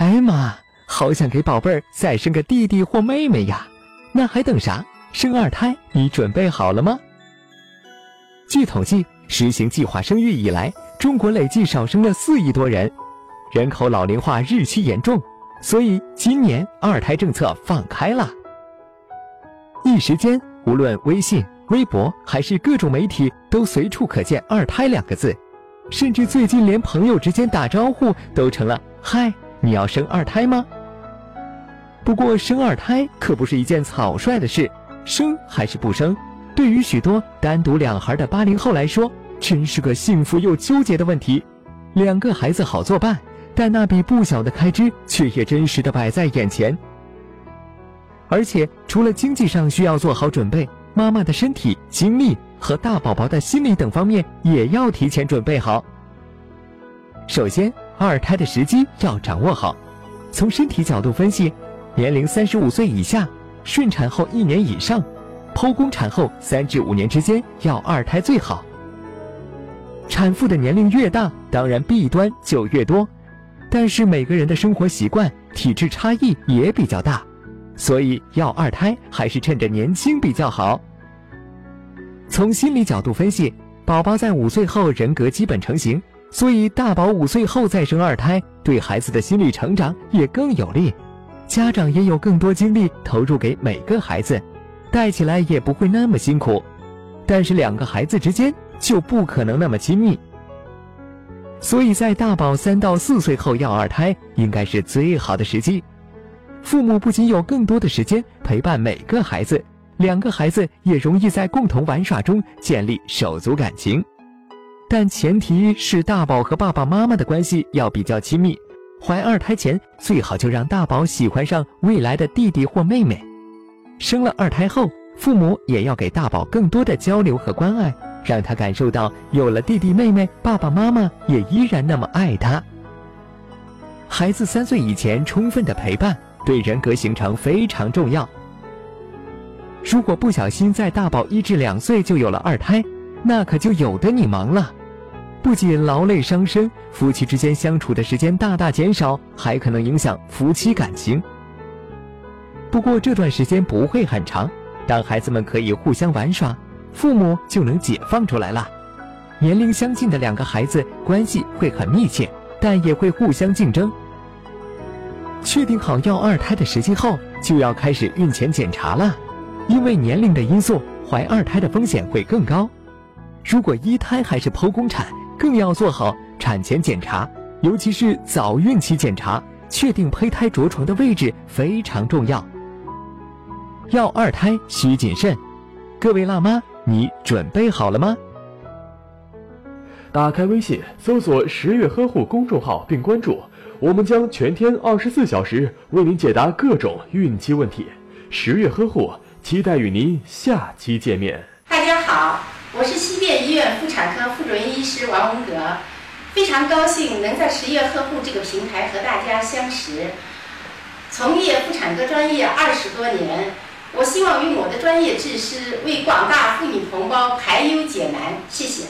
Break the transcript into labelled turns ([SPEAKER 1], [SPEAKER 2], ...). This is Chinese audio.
[SPEAKER 1] 哎妈，好想给宝贝儿再生个弟弟或妹妹呀！那还等啥？生二胎你准备好了吗？据统计，实行计划生育以来，中国累计少生了四亿多人，人口老龄化日趋严重，所以今年二胎政策放开了。一时间，无论微信、微博还是各种媒体，都随处可见“二胎”两个字，甚至最近连朋友之间打招呼都成了“嗨，你要生二胎吗？”不过，生二胎可不是一件草率的事，生还是不生？对于许多单独两孩的八零后来说，真是个幸福又纠结的问题。两个孩子好作伴，但那笔不小的开支却也真实的摆在眼前。而且，除了经济上需要做好准备，妈妈的身体、精力和大宝宝的心理等方面也要提前准备好。首先，二胎的时机要掌握好。从身体角度分析，年龄三十五岁以下，顺产后一年以上。剖宫产后三至五年之间要二胎最好。产妇的年龄越大，当然弊端就越多，但是每个人的生活习惯、体质差异也比较大，所以要二胎还是趁着年轻比较好。从心理角度分析，宝宝在五岁后人格基本成型，所以大宝五岁后再生二胎，对孩子的心理成长也更有利，家长也有更多精力投入给每个孩子。带起来也不会那么辛苦，但是两个孩子之间就不可能那么亲密。所以在大宝三到四岁后要二胎，应该是最好的时机。父母不仅有更多的时间陪伴每个孩子，两个孩子也容易在共同玩耍中建立手足感情。但前提是大宝和爸爸妈妈的关系要比较亲密。怀二胎前最好就让大宝喜欢上未来的弟弟或妹妹。生了二胎后，父母也要给大宝更多的交流和关爱，让他感受到有了弟弟妹妹，爸爸妈妈也依然那么爱他。孩子三岁以前充分的陪伴，对人格形成非常重要。如果不小心在大宝一至两岁就有了二胎，那可就有的你忙了，不仅劳累伤身，夫妻之间相处的时间大大减少，还可能影响夫妻感情。不过这段时间不会很长，当孩子们可以互相玩耍，父母就能解放出来了。年龄相近的两个孩子关系会很密切，但也会互相竞争。确定好要二胎的时机后，就要开始孕前检查了，因为年龄的因素，怀二胎的风险会更高。如果一胎还是剖宫产，更要做好产前检查，尤其是早孕期检查，确定胚胎着床的位置非常重要。要二胎需谨慎，各位辣妈，你准备好了吗？
[SPEAKER 2] 打开微信，搜索“十月呵护”公众号并关注，我们将全天二十四小时为您解答各种孕期问题。十月呵护，期待与您下期见面。
[SPEAKER 3] 大家好，我是西边医院妇产科副主任医师王文革，非常高兴能在十月呵护这个平台和大家相识。从业妇产科专业二十多年。我希望用我的专业知识为广大妇女同胞排忧解难。谢谢